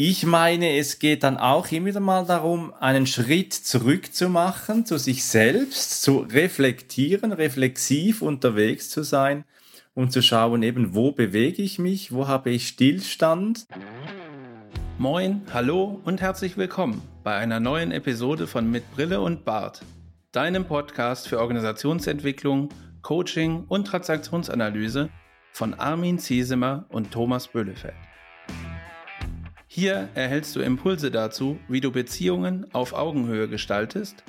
ich meine, es geht dann auch immer wieder mal darum, einen Schritt zurück zu zu sich selbst, zu reflektieren, reflexiv unterwegs zu sein und zu schauen eben, wo bewege ich mich, wo habe ich Stillstand. Moin, hallo und herzlich willkommen bei einer neuen Episode von Mit Brille und Bart, deinem Podcast für Organisationsentwicklung, Coaching und Transaktionsanalyse von Armin Ziesemer und Thomas Böhlefeld. Hier erhältst du Impulse dazu, wie du Beziehungen auf Augenhöhe gestaltest,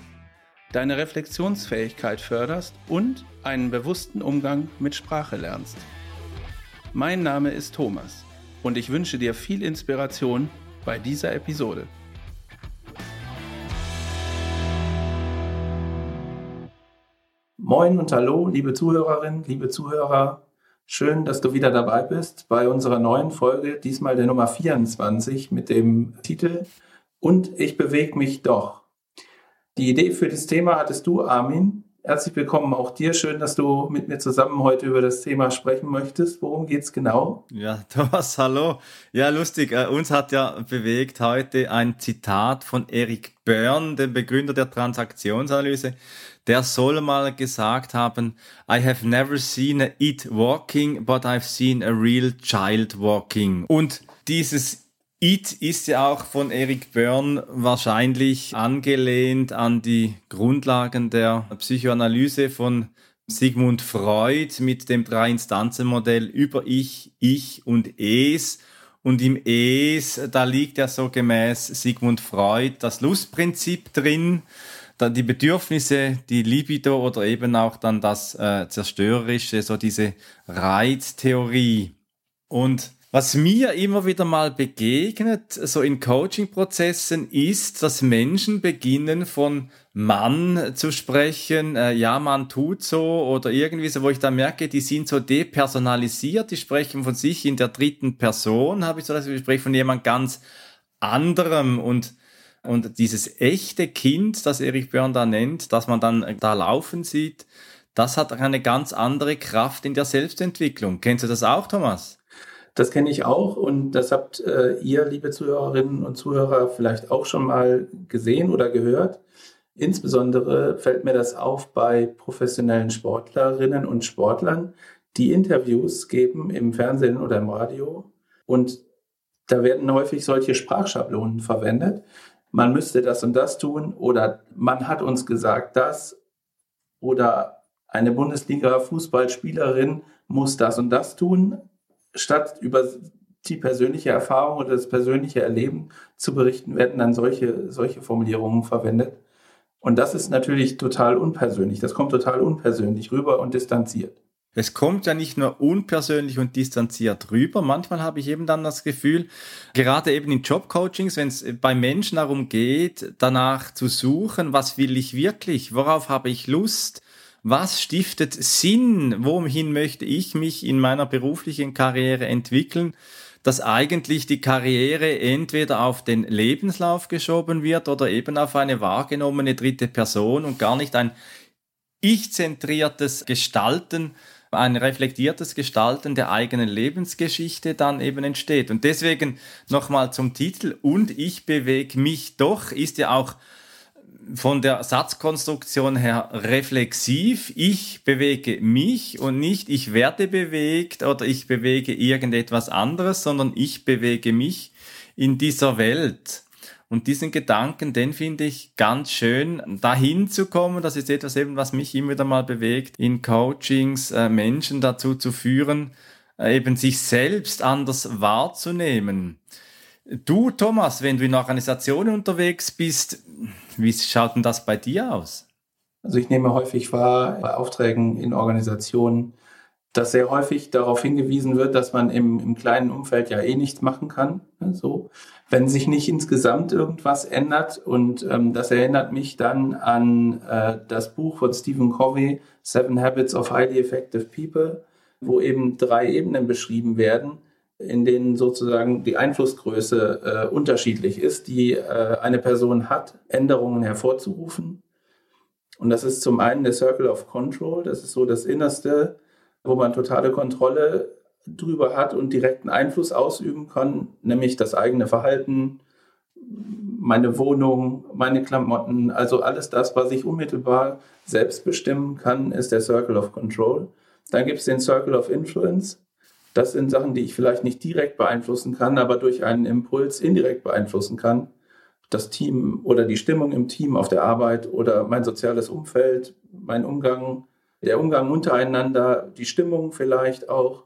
deine Reflexionsfähigkeit förderst und einen bewussten Umgang mit Sprache lernst. Mein Name ist Thomas und ich wünsche dir viel Inspiration bei dieser Episode. Moin und hallo, liebe Zuhörerinnen, liebe Zuhörer Schön, dass du wieder dabei bist bei unserer neuen Folge, diesmal der Nummer 24 mit dem Titel Und ich bewege mich doch. Die Idee für das Thema hattest du, Armin. Herzlich willkommen auch dir. Schön, dass du mit mir zusammen heute über das Thema sprechen möchtest. Worum geht's genau? Ja, Thomas, hallo. Ja, lustig. Uh, uns hat ja bewegt heute ein Zitat von Eric Byrne, dem Begründer der Transaktionsanalyse der soll mal gesagt haben, I have never seen a it walking, but I've seen a real child walking. Und dieses It ist ja auch von Eric Byrne wahrscheinlich angelehnt an die Grundlagen der Psychoanalyse von Sigmund Freud mit dem Drei-Instanzen-Modell über Ich, Ich und Es. Und im Es, da liegt ja so gemäß Sigmund Freud das Lustprinzip drin die Bedürfnisse, die Libido oder eben auch dann das äh, Zerstörerische, so diese Reiztheorie. Und was mir immer wieder mal begegnet, so in Coaching-Prozessen, ist, dass Menschen beginnen von Mann zu sprechen, äh, ja, man tut so oder irgendwie so, wo ich dann merke, die sind so depersonalisiert, die sprechen von sich in der dritten Person, habe ich so das Gespräch von jemand ganz anderem und und dieses echte Kind, das Erich Björn da nennt, das man dann da laufen sieht, das hat eine ganz andere Kraft in der Selbstentwicklung. Kennst du das auch, Thomas? Das kenne ich auch und das habt äh, ihr, liebe Zuhörerinnen und Zuhörer, vielleicht auch schon mal gesehen oder gehört. Insbesondere fällt mir das auf bei professionellen Sportlerinnen und Sportlern, die Interviews geben im Fernsehen oder im Radio. Und da werden häufig solche Sprachschablonen verwendet, man müsste das und das tun oder man hat uns gesagt das oder eine Bundesliga-Fußballspielerin muss das und das tun, statt über die persönliche Erfahrung oder das persönliche Erleben zu berichten, werden dann solche, solche Formulierungen verwendet. Und das ist natürlich total unpersönlich. Das kommt total unpersönlich rüber und distanziert. Es kommt ja nicht nur unpersönlich und distanziert rüber. Manchmal habe ich eben dann das Gefühl, gerade eben in Jobcoachings, wenn es bei Menschen darum geht, danach zu suchen, was will ich wirklich, worauf habe ich Lust, was stiftet Sinn, wohin möchte ich mich in meiner beruflichen Karriere entwickeln, dass eigentlich die Karriere entweder auf den Lebenslauf geschoben wird oder eben auf eine wahrgenommene dritte Person und gar nicht ein ich-zentriertes Gestalten ein reflektiertes Gestalten der eigenen Lebensgeschichte dann eben entsteht. Und deswegen nochmal zum Titel und ich bewege mich doch ist ja auch von der Satzkonstruktion her reflexiv. Ich bewege mich und nicht ich werde bewegt oder ich bewege irgendetwas anderes, sondern ich bewege mich in dieser Welt. Und diesen Gedanken, den finde ich ganz schön, dahin zu kommen. Das ist etwas eben, was mich immer wieder mal bewegt, in Coachings äh, Menschen dazu zu führen, äh, eben sich selbst anders wahrzunehmen. Du, Thomas, wenn du in Organisationen unterwegs bist, wie schaut denn das bei dir aus? Also ich nehme häufig wahr bei Aufträgen in Organisationen, dass sehr häufig darauf hingewiesen wird, dass man im, im kleinen Umfeld ja eh nichts machen kann. Ne, so, wenn sich nicht insgesamt irgendwas ändert. Und ähm, das erinnert mich dann an äh, das Buch von Stephen Covey, Seven Habits of Highly Effective People, wo eben drei Ebenen beschrieben werden, in denen sozusagen die Einflussgröße äh, unterschiedlich ist, die äh, eine Person hat, Änderungen hervorzurufen. Und das ist zum einen der Circle of Control, das ist so das Innerste, wo man totale Kontrolle drüber hat und direkten Einfluss ausüben kann, nämlich das eigene Verhalten, meine Wohnung, meine Klamotten, also alles das, was ich unmittelbar selbst bestimmen kann, ist der Circle of Control. Dann gibt es den Circle of Influence. Das sind Sachen, die ich vielleicht nicht direkt beeinflussen kann, aber durch einen Impuls indirekt beeinflussen kann. Das Team oder die Stimmung im Team auf der Arbeit oder mein soziales Umfeld, mein Umgang, der Umgang untereinander, die Stimmung vielleicht auch.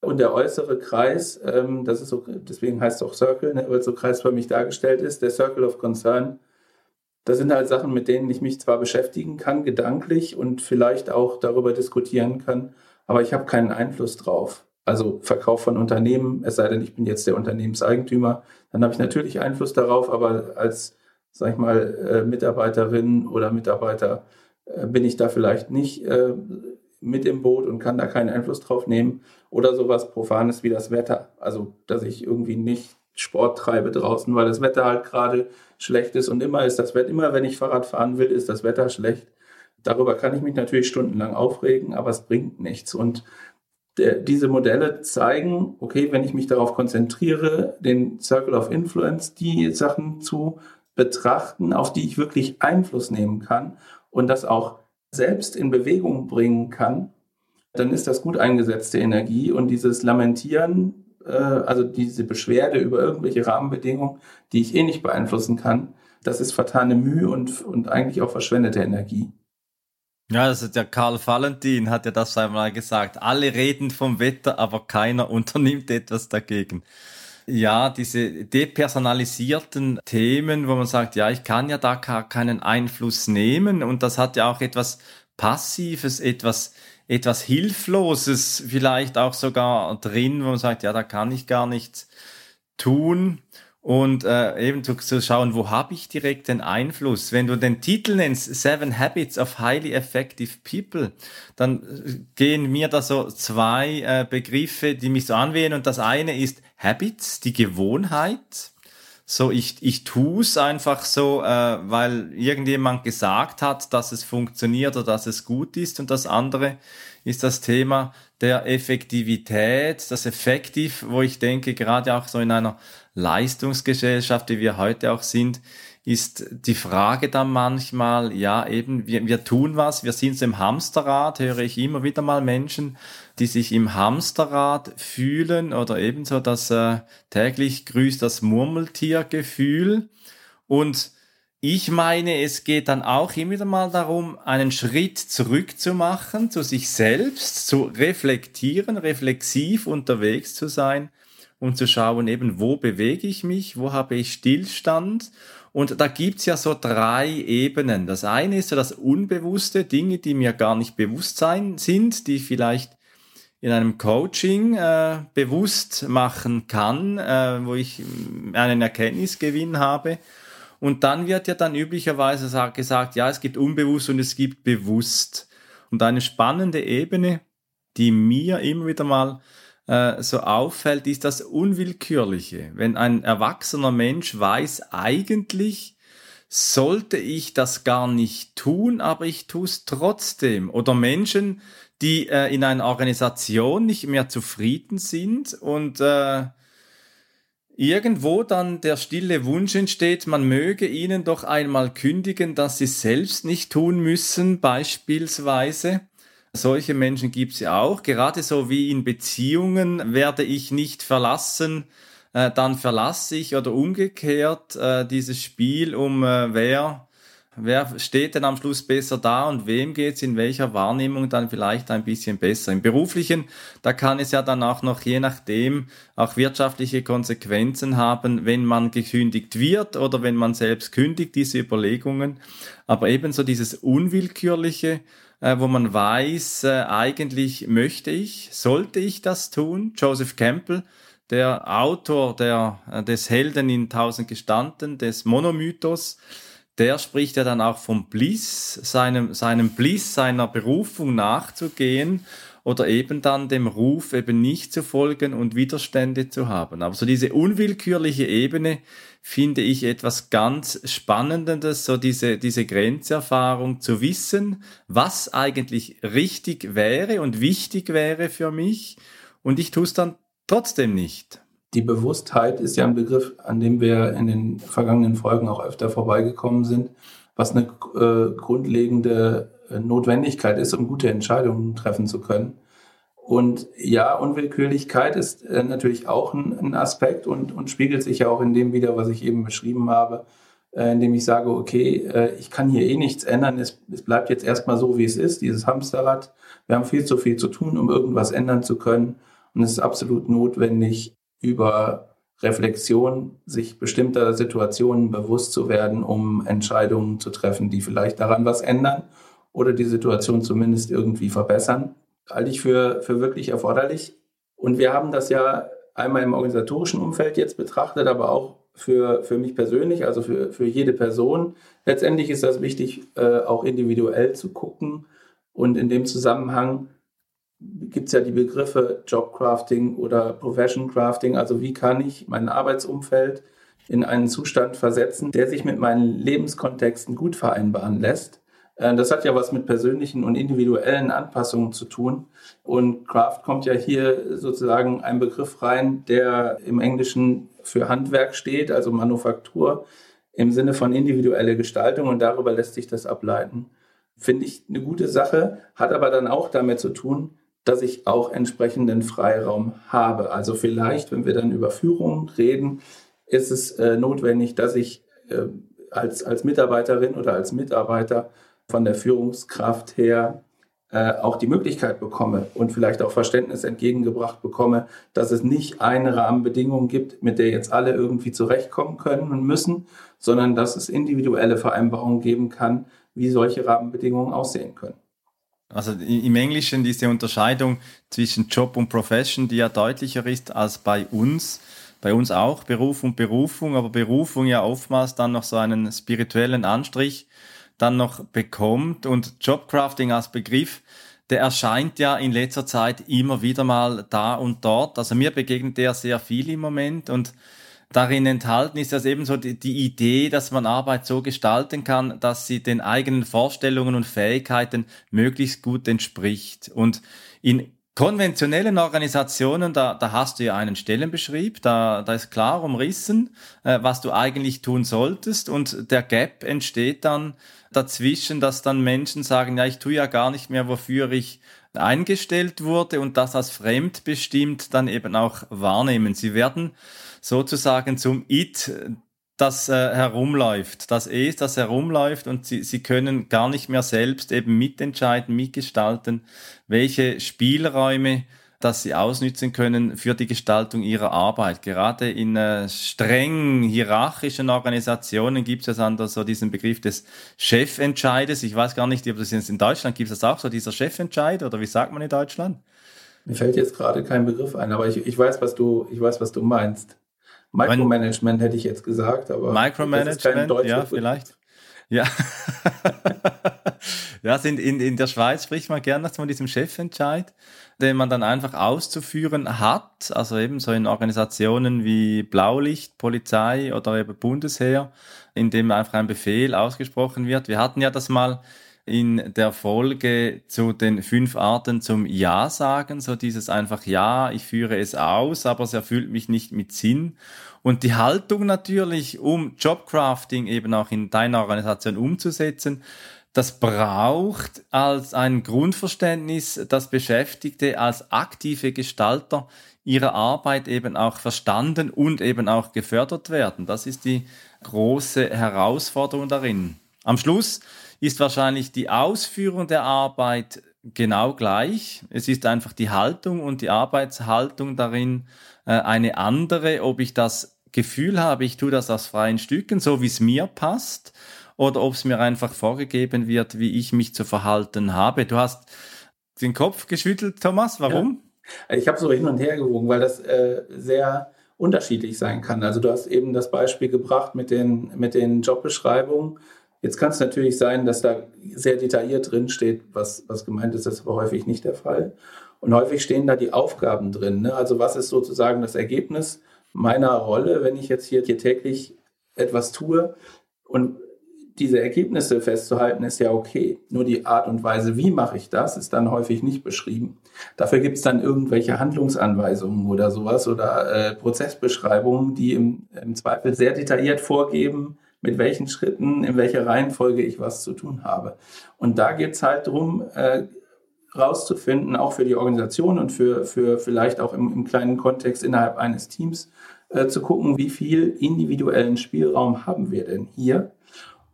Und der äußere Kreis, ähm, das ist so, deswegen heißt es auch Circle, ne, weil es so kreisförmig dargestellt ist, der Circle of Concern. Das sind halt Sachen, mit denen ich mich zwar beschäftigen kann, gedanklich und vielleicht auch darüber diskutieren kann, aber ich habe keinen Einfluss drauf. Also Verkauf von Unternehmen, es sei denn, ich bin jetzt der Unternehmenseigentümer, dann habe ich natürlich Einfluss darauf, aber als, sag ich mal, äh, Mitarbeiterin oder Mitarbeiter äh, bin ich da vielleicht nicht äh, mit im Boot und kann da keinen Einfluss drauf nehmen. Oder sowas Profanes wie das Wetter. Also, dass ich irgendwie nicht Sport treibe draußen, weil das Wetter halt gerade schlecht ist und immer ist das Wetter, immer wenn ich Fahrrad fahren will, ist das Wetter schlecht. Darüber kann ich mich natürlich stundenlang aufregen, aber es bringt nichts. Und der, diese Modelle zeigen, okay, wenn ich mich darauf konzentriere, den Circle of Influence, die Sachen zu betrachten, auf die ich wirklich Einfluss nehmen kann und das auch selbst in Bewegung bringen kann, dann ist das gut eingesetzte Energie und dieses Lamentieren, äh, also diese Beschwerde über irgendwelche Rahmenbedingungen, die ich eh nicht beeinflussen kann, das ist vertane Mühe und, und eigentlich auch verschwendete Energie. Ja, also der Karl Valentin hat ja das einmal gesagt. Alle reden vom Wetter, aber keiner unternimmt etwas dagegen. Ja, diese depersonalisierten Themen, wo man sagt, ja, ich kann ja da keinen Einfluss nehmen und das hat ja auch etwas Passives, etwas, etwas Hilfloses vielleicht auch sogar drin, wo man sagt, ja, da kann ich gar nichts tun und äh, eben zu, zu schauen, wo habe ich direkt den Einfluss. Wenn du den Titel nennst, Seven Habits of Highly Effective People, dann äh, gehen mir da so zwei äh, Begriffe, die mich so anwählen und das eine ist Habits, die Gewohnheit. So, ich, ich tue es einfach so, äh, weil irgendjemand gesagt hat, dass es funktioniert oder dass es gut ist. Und das andere ist das Thema der Effektivität, das Effektiv, wo ich denke, gerade auch so in einer Leistungsgesellschaft, wie wir heute auch sind, ist die Frage dann manchmal, ja eben, wir, wir tun was, wir sind so im Hamsterrad, höre ich immer wieder mal Menschen, die sich im Hamsterrad fühlen oder ebenso das äh, täglich grüßt das Murmeltiergefühl. Und ich meine, es geht dann auch immer wieder mal darum, einen Schritt zurück zu machen, zu sich selbst, zu reflektieren, reflexiv unterwegs zu sein und zu schauen, eben, wo bewege ich mich, wo habe ich Stillstand. Und da gibt's ja so drei Ebenen. Das eine ist so das Unbewusste, Dinge, die mir gar nicht bewusst sein sind, die vielleicht in einem Coaching äh, bewusst machen kann, äh, wo ich einen Erkenntnisgewinn habe. Und dann wird ja dann üblicherweise gesagt, ja, es gibt unbewusst und es gibt bewusst. Und eine spannende Ebene, die mir immer wieder mal äh, so auffällt, ist das Unwillkürliche. Wenn ein erwachsener Mensch weiß, eigentlich sollte ich das gar nicht tun, aber ich tue es trotzdem. Oder Menschen, die äh, in einer Organisation nicht mehr zufrieden sind und äh, irgendwo dann der stille Wunsch entsteht, man möge ihnen doch einmal kündigen, dass sie selbst nicht tun müssen, beispielsweise. Solche Menschen gibt es ja auch. Gerade so wie in Beziehungen werde ich nicht verlassen, äh, dann verlasse ich oder umgekehrt äh, dieses Spiel um äh, wer wer steht denn am Schluss besser da und wem geht's in welcher Wahrnehmung dann vielleicht ein bisschen besser. Im beruflichen, da kann es ja dann auch noch je nachdem auch wirtschaftliche Konsequenzen haben, wenn man gekündigt wird oder wenn man selbst kündigt, diese Überlegungen. Aber ebenso dieses Unwillkürliche, äh, wo man weiß, äh, eigentlich möchte ich, sollte ich das tun. Joseph Campbell, der Autor der, äh, des Helden in Tausend Gestanden, des Monomythos, der spricht ja dann auch vom Bliss, seinem, seinem Bliss, seiner Berufung nachzugehen oder eben dann dem Ruf eben nicht zu folgen und Widerstände zu haben. Aber so diese unwillkürliche Ebene finde ich etwas ganz Spannendes, so diese, diese Grenzerfahrung zu wissen, was eigentlich richtig wäre und wichtig wäre für mich und ich tue es dann trotzdem nicht. Die Bewusstheit ist ja ein Begriff, an dem wir in den vergangenen Folgen auch öfter vorbeigekommen sind, was eine äh, grundlegende Notwendigkeit ist, um gute Entscheidungen treffen zu können. Und ja, Unwillkürlichkeit ist äh, natürlich auch ein, Aspekt und, und spiegelt sich ja auch in dem wieder, was ich eben beschrieben habe, äh, indem ich sage, okay, äh, ich kann hier eh nichts ändern, es, es bleibt jetzt erstmal so, wie es ist, dieses Hamsterrad. Wir haben viel zu viel zu tun, um irgendwas ändern zu können. Und es ist absolut notwendig, über Reflexion sich bestimmter Situationen bewusst zu werden, um Entscheidungen zu treffen, die vielleicht daran was ändern oder die Situation zumindest irgendwie verbessern halte ich für, für wirklich erforderlich. Und wir haben das ja einmal im organisatorischen Umfeld jetzt betrachtet, aber auch für, für mich persönlich, also für, für jede Person. Letztendlich ist das wichtig, äh, auch individuell zu gucken. Und in dem Zusammenhang gibt es ja die Begriffe Jobcrafting oder Profession Crafting. Also wie kann ich mein Arbeitsumfeld in einen Zustand versetzen, der sich mit meinen Lebenskontexten gut vereinbaren lässt. Äh, das hat ja was mit persönlichen und individuellen Anpassungen zu tun. Und Craft kommt ja hier sozusagen ein Begriff rein, der im Englischen für Handwerk steht, also Manufaktur im Sinne von individuelle Gestaltung und darüber lässt sich das ableiten. Finde ich eine gute Sache, hat aber dann auch damit zu tun, dass ich auch entsprechenden Freiraum habe. Also vielleicht, wenn wir dann über Führung reden, ist es äh, notwendig, dass ich äh, als, als Mitarbeiterin oder als Mitarbeiter von der Führungskraft her äh, auch die Möglichkeit bekomme und vielleicht auch Verständnis entgegengebracht bekomme, dass es nicht eine Rahmenbedingung gibt, mit der jetzt alle irgendwie zurechtkommen können und müssen, sondern dass es individuelle Vereinbarungen geben kann, wie solche Rahmenbedingungen aussehen können. Also im Englischen diese Unterscheidung zwischen Job und Profession, die ja deutlicher ist als bei uns. Bei uns auch Beruf und Berufung, aber Berufung ja oftmals dann noch so einen spirituellen Anstrich dann noch bekommt. Und Jobcrafting als Begriff, der erscheint ja in letzter Zeit immer wieder mal da und dort. Also mir begegnet der sehr viel im Moment und darin enthalten ist das eben so die, die, Idee, dass man Arbeit so gestalten kann, dass sie den eigenen Vorstellungen und Fähigkeiten möglichst gut entspricht. Und in konventionellen Organisationen, da, da hast du ja einen Stellenbeschrieb, da, da ist klar umrissen, äh, was du eigentlich tun solltest und der Gap entsteht dann dazwischen, dass dann Menschen sagen, ja, ich tue ja gar nicht mehr, wofür ich eingestellt wurde und das als fremdbestimmt dann eben auch wahrnehmen. Sie werden sozusagen zum It, das äh, herumläuft, das Es, das herumläuft und sie, sie können gar nicht mehr selbst eben mitentscheiden, mitgestalten, welche Spielräume dass sie ausnützen können für die Gestaltung ihrer Arbeit. Gerade in äh, streng hierarchischen Organisationen gibt es ja dann so diesen Begriff des Chefentscheides. Ich weiß gar nicht, ob das in Deutschland gibt es das auch so, dieser Chefentscheid oder wie sagt man in Deutschland? Mir fällt jetzt gerade kein Begriff ein, aber ich, ich weiß, was du, ich weiß, was du meinst. Micromanagement hätte ich jetzt gesagt, aber Micromanagement, ja, vielleicht. Ja. ja, in, in, in der Schweiz spricht man gerne von diesem Chefentscheid, den man dann einfach auszuführen hat, also eben so in Organisationen wie Blaulicht, Polizei oder eben Bundesheer, in dem einfach ein Befehl ausgesprochen wird. Wir hatten ja das mal in der Folge zu den fünf Arten zum Ja sagen, so dieses einfach Ja, ich führe es aus, aber es erfüllt mich nicht mit Sinn. Und die Haltung natürlich, um Jobcrafting eben auch in deiner Organisation umzusetzen, das braucht als ein Grundverständnis, dass Beschäftigte als aktive Gestalter ihrer Arbeit eben auch verstanden und eben auch gefördert werden. Das ist die große Herausforderung darin. Am Schluss ist wahrscheinlich die Ausführung der Arbeit genau gleich. Es ist einfach die Haltung und die Arbeitshaltung darin äh, eine andere, ob ich das Gefühl habe, ich tue das aus freien Stücken, so wie es mir passt, oder ob es mir einfach vorgegeben wird, wie ich mich zu verhalten habe. Du hast den Kopf geschüttelt, Thomas. Warum? Ja. Ich habe so hin und her gewogen, weil das äh, sehr unterschiedlich sein kann. Also du hast eben das Beispiel gebracht mit den, mit den Jobbeschreibungen Jetzt kann es natürlich sein, dass da sehr detailliert drin steht, was, was gemeint ist, das ist aber häufig nicht der Fall. Und häufig stehen da die Aufgaben drin. Ne? Also was ist sozusagen das Ergebnis meiner Rolle, wenn ich jetzt hier, hier täglich etwas tue? Und diese Ergebnisse festzuhalten, ist ja okay. Nur die Art und Weise, wie mache ich das, ist dann häufig nicht beschrieben. Dafür gibt es dann irgendwelche Handlungsanweisungen oder sowas oder äh, Prozessbeschreibungen, die im, im Zweifel sehr detailliert vorgeben, mit welchen Schritten, in welcher Reihenfolge ich was zu tun habe. Und da geht es halt darum, äh, rauszufinden, auch für die Organisation und für, für vielleicht auch im, im kleinen Kontext innerhalb eines Teams, äh, zu gucken, wie viel individuellen Spielraum haben wir denn hier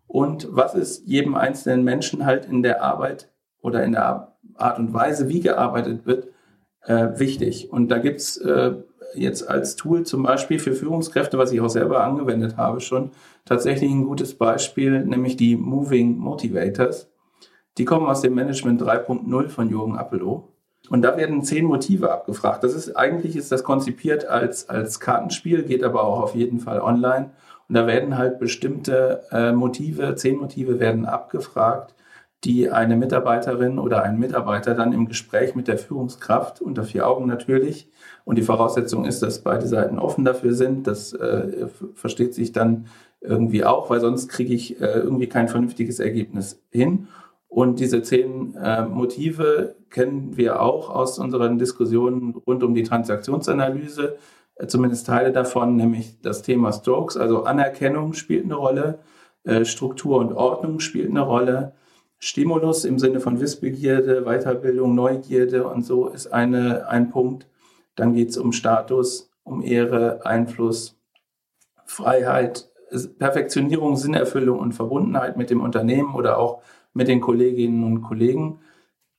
und was ist jedem einzelnen Menschen halt in der Arbeit oder in der Art und Weise, wie gearbeitet wird, äh, wichtig. Und da gibt's äh, jetzt als Tool zum Beispiel für Führungskräfte, was ich auch selber angewendet habe, schon tatsächlich ein gutes Beispiel, nämlich die Moving Motivators. Die kommen aus dem Management 3.0 von Jürgen Appelow. Und da werden zehn Motive abgefragt. Das ist eigentlich ist das konzipiert als, als Kartenspiel, geht aber auch auf jeden Fall online. Und da werden halt bestimmte äh, Motive, zehn Motive werden abgefragt, die eine Mitarbeiterin oder ein Mitarbeiter dann im Gespräch mit der Führungskraft unter vier Augen natürlich. Und die Voraussetzung ist, dass beide Seiten offen dafür sind. Das äh, versteht sich dann irgendwie auch, weil sonst kriege ich äh, irgendwie kein vernünftiges Ergebnis hin. Und diese zehn äh, Motive kennen wir auch aus unseren Diskussionen rund um die Transaktionsanalyse, äh, zumindest Teile davon, nämlich das Thema Strokes, also Anerkennung spielt eine Rolle, äh, Struktur und Ordnung spielt eine Rolle, Stimulus im Sinne von Wissbegierde, Weiterbildung, Neugierde und so ist eine, ein Punkt. Dann geht es um Status, um Ehre, Einfluss, Freiheit, Perfektionierung, Sinnerfüllung und Verbundenheit mit dem Unternehmen oder auch mit den Kolleginnen und Kollegen.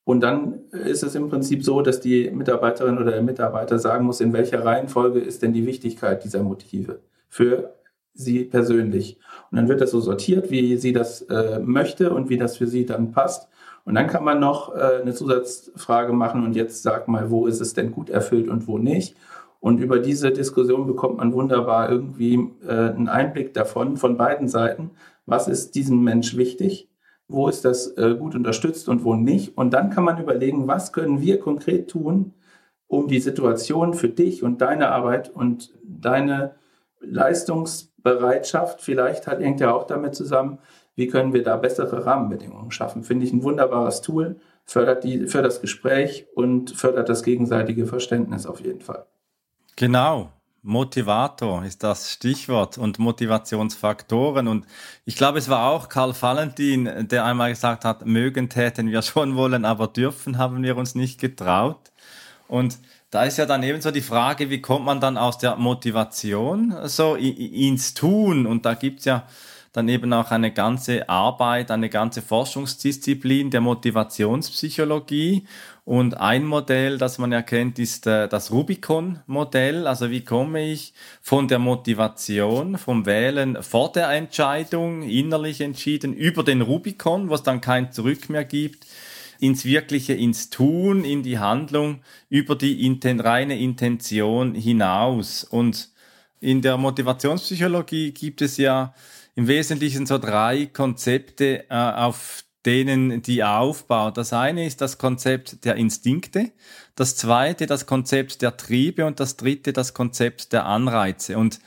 Und dann ist es im Prinzip so, dass die Mitarbeiterin oder der Mitarbeiter sagen muss, in welcher Reihenfolge ist denn die Wichtigkeit dieser Motive für sie persönlich. Und dann wird das so sortiert, wie sie das äh, möchte und wie das für sie dann passt. Und dann kann man noch äh, eine Zusatzfrage machen und jetzt sag mal, wo ist es denn gut erfüllt und wo nicht. Und über diese Diskussion bekommt man wunderbar irgendwie äh, einen Einblick davon, von beiden Seiten, was ist diesem Mensch wichtig, wo ist das äh, gut unterstützt und wo nicht. Und dann kann man überlegen, was können wir konkret tun, um die Situation für dich und deine Arbeit und deine Leistungs Bereitschaft vielleicht hat, hängt auch damit zusammen, wie können wir da bessere Rahmenbedingungen schaffen. Finde ich ein wunderbares Tool, fördert, die, fördert das Gespräch und fördert das gegenseitige Verständnis auf jeden Fall. Genau. Motivator ist das Stichwort und Motivationsfaktoren. Und ich glaube, es war auch Karl Valentin, der einmal gesagt hat, mögen täten wir schon wollen, aber dürfen haben wir uns nicht getraut. Und da ist ja dann eben so die Frage, wie kommt man dann aus der Motivation so ins Tun? Und da gibt's ja dann eben auch eine ganze Arbeit, eine ganze Forschungsdisziplin der Motivationspsychologie. Und ein Modell, das man erkennt, ist äh, das Rubicon-Modell. Also wie komme ich von der Motivation, vom Wählen vor der Entscheidung, innerlich entschieden, über den Rubicon, wo es dann kein Zurück mehr gibt, ins Wirkliche, ins Tun, in die Handlung, über die inten reine Intention hinaus. Und in der Motivationspsychologie gibt es ja im Wesentlichen so drei Konzepte, äh, auf denen die aufbaut. Das eine ist das Konzept der Instinkte, das zweite das Konzept der Triebe und das dritte das Konzept der Anreize. Und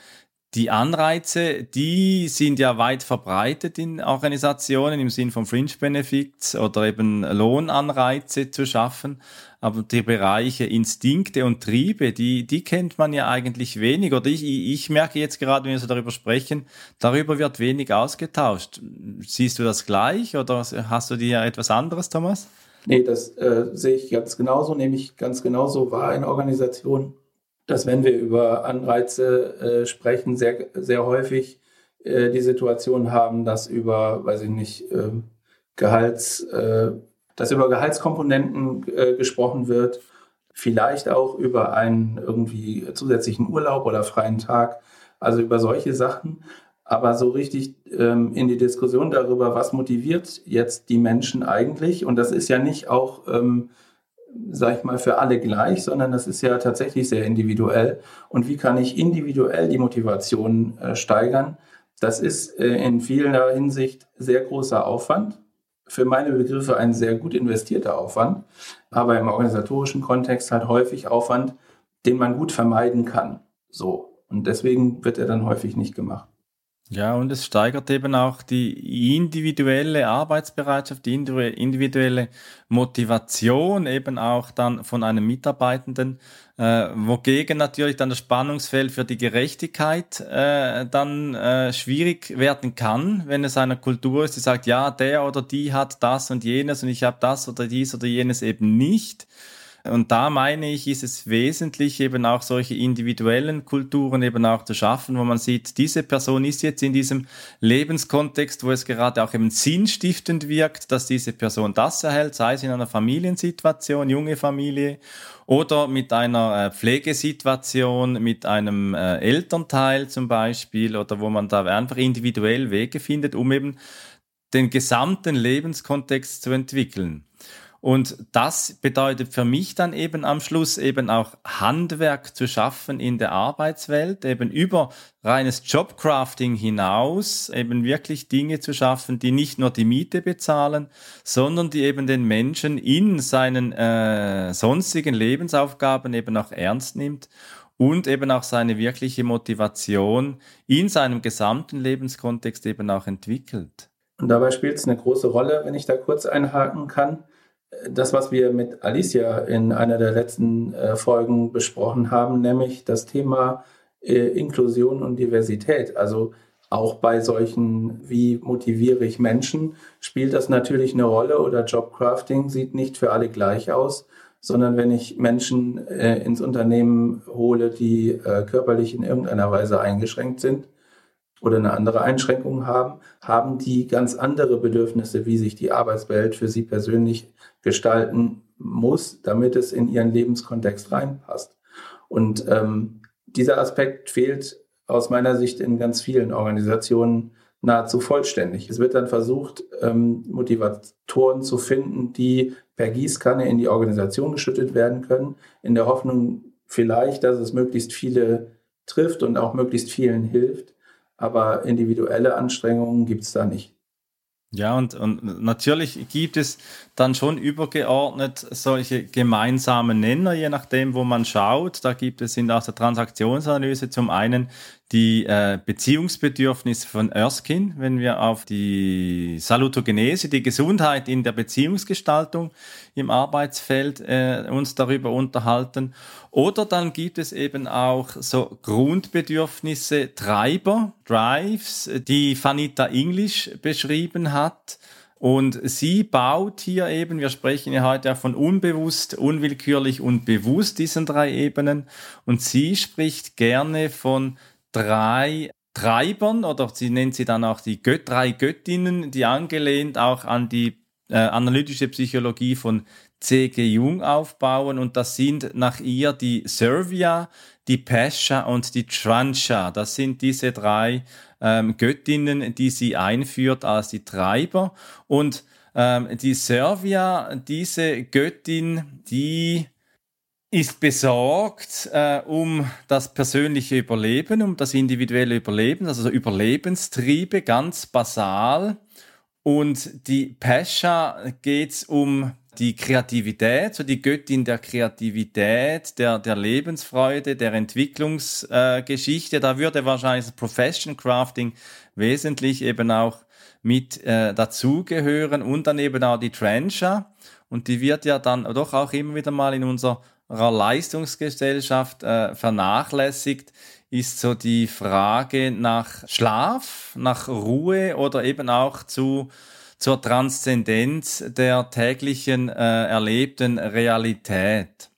die Anreize, die sind ja weit verbreitet in Organisationen im Sinn von Fringe Benefits oder eben Lohnanreize zu schaffen. Aber die Bereiche Instinkte und Triebe, die, die kennt man ja eigentlich wenig. Oder ich, ich merke jetzt gerade, wenn wir so darüber sprechen, darüber wird wenig ausgetauscht. Siehst du das gleich oder hast du dir etwas anderes, Thomas? Nee, das äh, sehe ich ganz genauso, nämlich ganz genauso war in Organisationen dass wenn wir über Anreize äh, sprechen, sehr, sehr häufig äh, die Situation haben, dass über, weiß ich nicht, äh, Gehalts, äh, dass über Gehaltskomponenten äh, gesprochen wird, vielleicht auch über einen irgendwie zusätzlichen Urlaub oder freien Tag, also über solche Sachen. Aber so richtig ähm, in die Diskussion darüber, was motiviert jetzt die Menschen eigentlich, und das ist ja nicht auch ähm, sag ich mal, für alle gleich, sondern das ist ja tatsächlich sehr individuell. Und wie kann ich individuell die Motivation äh, steigern? Das ist äh, in vieler Hinsicht sehr großer Aufwand. Für meine Begriffe ein sehr gut investierter Aufwand, aber im organisatorischen Kontext halt häufig Aufwand, den man gut vermeiden kann. So. Und deswegen wird er dann häufig nicht gemacht. Ja, und es steigert eben auch die individuelle Arbeitsbereitschaft, die individuelle Motivation eben auch dann von einem Mitarbeitenden, äh, wogegen natürlich dann das Spannungsfeld für die Gerechtigkeit äh, dann äh, schwierig werden kann, wenn es eine Kultur ist, die sagt, ja, der oder die hat das und jenes und ich habe das oder dies oder jenes eben nicht. Und da meine ich, ist es wesentlich, eben auch solche individuellen Kulturen eben auch zu schaffen, wo man sieht, diese Person ist jetzt in diesem Lebenskontext, wo es gerade auch eben sinnstiftend wirkt, dass diese Person das erhält, sei es in einer Familiensituation, junge Familie oder mit einer äh, Pflegesituation, mit einem äh, Elternteil zum Beispiel oder wo man da einfach individuell Wege findet, um eben den gesamten Lebenskontext zu entwickeln. Und das bedeutet für mich dann eben am Schluss eben auch Handwerk zu schaffen in der Arbeitswelt, eben über reines Jobcrafting hinaus, eben wirklich Dinge zu schaffen, die nicht nur die Miete bezahlen, sondern die eben den Menschen in seinen äh, sonstigen Lebensaufgaben eben auch ernst nimmt und eben auch seine wirkliche Motivation in seinem gesamten Lebenskontext eben auch entwickelt. Und dabei spielt es eine große Rolle, wenn ich da kurz einhaken kann das, was wir mit Alicia in einer der letzten äh, Folgen besprochen haben, nämlich das Thema äh, Inklusion und Diversität. Also auch bei solchen, wie motiviere ich Menschen, spielt das natürlich eine Rolle oder Jobcrafting sieht nicht für alle gleich aus, sondern wenn ich Menschen äh, ins Unternehmen hole, die äh, körperlich in irgendeiner Weise eingeschränkt sind, oder eine andere Einschränkung haben, haben die ganz andere Bedürfnisse, wie sich die Arbeitswelt für sie persönlich gestalten muss, damit es in ihren Lebenskontext reinpasst. Und ähm, dieser Aspekt fehlt aus meiner Sicht in ganz vielen Organisationen nahezu vollständig. Es wird dann versucht, ähm, Motivatoren zu finden, die per Gießkanne in die Organisation geschüttet werden können, in der Hoffnung vielleicht, dass es möglichst viele trifft und auch möglichst vielen hilft aber individuelle Anstrengungen gibt es da nicht. Ja, und, und natürlich gibt es dann schon übergeordnet solche gemeinsamen Nenner, je nachdem, wo man schaut. Da gibt es in der Transaktionsanalyse zum einen die äh, Beziehungsbedürfnisse von Erskine, wenn wir auf die Salutogenese, die Gesundheit in der Beziehungsgestaltung im Arbeitsfeld äh, uns darüber unterhalten. Oder dann gibt es eben auch so Grundbedürfnisse, Treiber, Drives, die Vanita English beschrieben hat. Und sie baut hier eben, wir sprechen ja heute auch von unbewusst, unwillkürlich und bewusst, diesen drei Ebenen. Und sie spricht gerne von drei Treibern oder sie nennt sie dann auch die Gött drei Göttinnen, die angelehnt auch an die äh, analytische Psychologie von C.G. Jung aufbauen und das sind nach ihr die Servia, die Pesha und die Trancha. Das sind diese drei ähm, Göttinnen, die sie einführt als die Treiber und ähm, die Servia, diese Göttin, die ist besorgt äh, um das persönliche Überleben, um das individuelle Überleben, also Überlebenstriebe, ganz basal. Und die Pesha geht's um die Kreativität, so die Göttin der Kreativität, der, der Lebensfreude, der Entwicklungsgeschichte. Äh, da würde wahrscheinlich das Profession Crafting wesentlich eben auch mit äh, dazugehören und dann eben auch die Trencher. Und die wird ja dann doch auch immer wieder mal in unserer Leistungsgesellschaft äh, vernachlässigt, ist so die Frage nach Schlaf, nach Ruhe oder eben auch zu, zur Transzendenz der täglichen äh, erlebten Realität.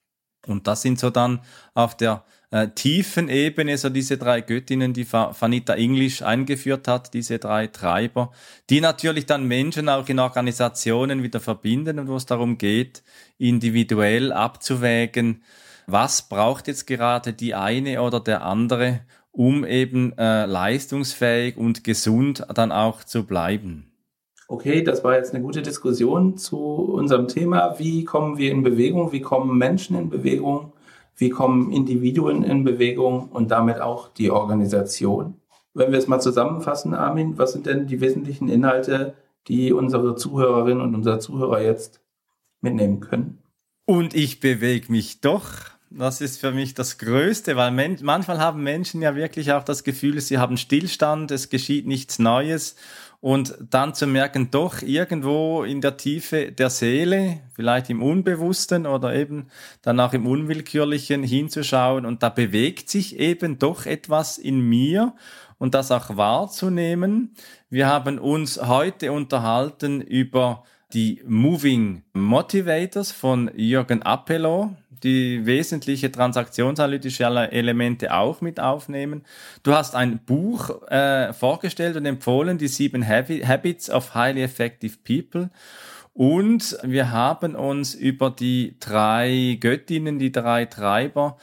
Und das sind so dann auf der äh, tiefen Ebene, so diese drei Göttinnen, die Vanita English eingeführt hat, diese drei Treiber, die natürlich dann Menschen auch in Organisationen wieder verbinden und wo es darum geht, individuell abzuwägen, was braucht jetzt gerade die eine oder der andere, um eben äh, leistungsfähig und gesund dann auch zu bleiben. Okay, das war jetzt eine gute Diskussion zu unserem Thema. Wie kommen wir in Bewegung? Wie kommen Menschen in Bewegung? Wie kommen Individuen in Bewegung und damit auch die Organisation. Wenn wir es mal zusammenfassen, Armin, was sind denn die wesentlichen Inhalte, die unsere Zuhörerinnen und unser Zuhörer jetzt mitnehmen können? Und ich bewege mich doch Das ist für mich das Größte, weil men manchmal haben Menschen ja wirklich auch das Gefühl, sie haben Stillstand, es geschieht nichts Neues und dann zu merken, doch irgendwo in der Tiefe der Seele, vielleicht im Unbewussten oder eben dann auch im Unwillkürlichen hinzuschauen. Und da bewegt sich eben doch etwas in mir. Und das auch wahrzunehmen. Wir haben uns heute unterhalten über die Moving Motivators von Jürgen Appelo die wesentliche transaktionsanalytische Elemente auch mit aufnehmen. Du hast ein Buch äh, vorgestellt und empfohlen, die sieben Habits of Highly Effective People. Und wir haben uns über die drei Göttinnen, die drei Treiber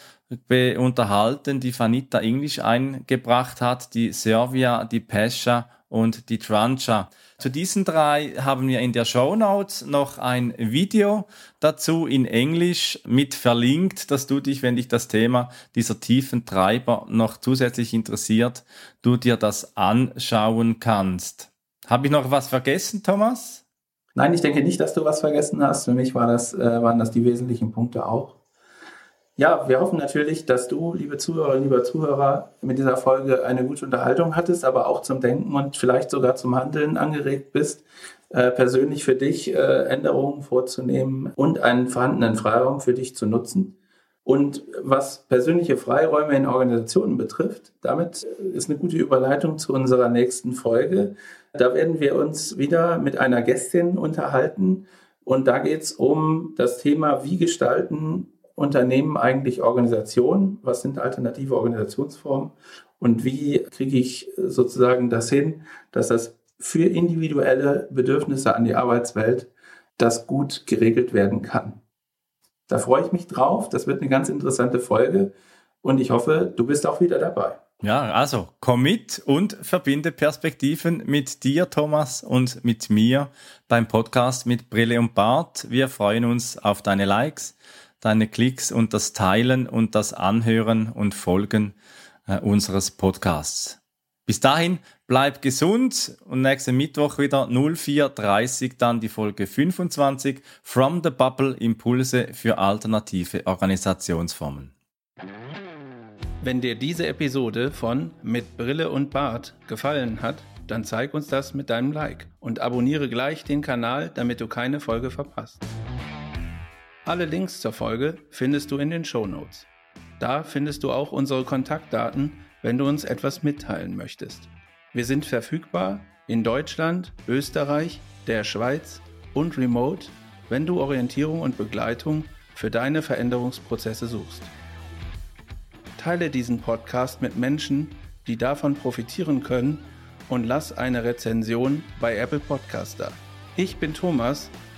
unterhalten, die Vanita English eingebracht hat, die Servia, die Pesha und die Trancha. Zu diesen drei haben wir in der Show Notes noch ein Video dazu in Englisch mit verlinkt, dass du dich, wenn dich das Thema dieser tiefen Treiber noch zusätzlich interessiert, du dir das anschauen kannst. Habe ich noch was vergessen, Thomas? Nein, ich denke nicht, dass du was vergessen hast. Für mich war das, äh, waren das die wesentlichen Punkte auch. Ja, wir hoffen natürlich, dass du, liebe Zuhörerinnen, lieber Zuhörer, mit dieser Folge eine gute Unterhaltung hattest, aber auch zum Denken und vielleicht sogar zum Handeln angeregt bist, äh, persönlich für dich äh, Änderungen vorzunehmen und einen vorhandenen Freiraum für dich zu nutzen. Und was persönliche Freiräume in Organisationen betrifft, damit ist eine gute Überleitung zu unserer nächsten Folge. Da werden wir uns wieder mit einer Gästin unterhalten. Und da geht es um das Thema, wie gestalten Unternehmen eigentlich Organisationen? Was sind alternative Organisationsformen? Und wie kriege ich sozusagen das hin, dass das für individuelle Bedürfnisse an die Arbeitswelt das gut geregelt werden kann? Da freue ich mich drauf. Das wird eine ganz interessante Folge. Und ich hoffe, du bist auch wieder dabei. Ja, also komm mit und verbinde Perspektiven mit dir, Thomas, und mit mir beim Podcast mit Brille und Bart. Wir freuen uns auf deine Likes, deine Klicks und das Teilen und das Anhören und Folgen äh, unseres Podcasts. Bis dahin, bleib gesund und nächsten Mittwoch wieder 0430 dann die Folge 25 From the Bubble Impulse für alternative Organisationsformen. Wenn dir diese Episode von Mit Brille und Bart gefallen hat, dann zeig uns das mit deinem Like und abonniere gleich den Kanal, damit du keine Folge verpasst. Alle Links zur Folge findest du in den Show Notes. Da findest du auch unsere Kontaktdaten, wenn du uns etwas mitteilen möchtest. Wir sind verfügbar in Deutschland, Österreich, der Schweiz und remote, wenn du Orientierung und Begleitung für deine Veränderungsprozesse suchst. Teile diesen Podcast mit Menschen, die davon profitieren können und lass eine Rezension bei Apple Podcast da. Ich bin Thomas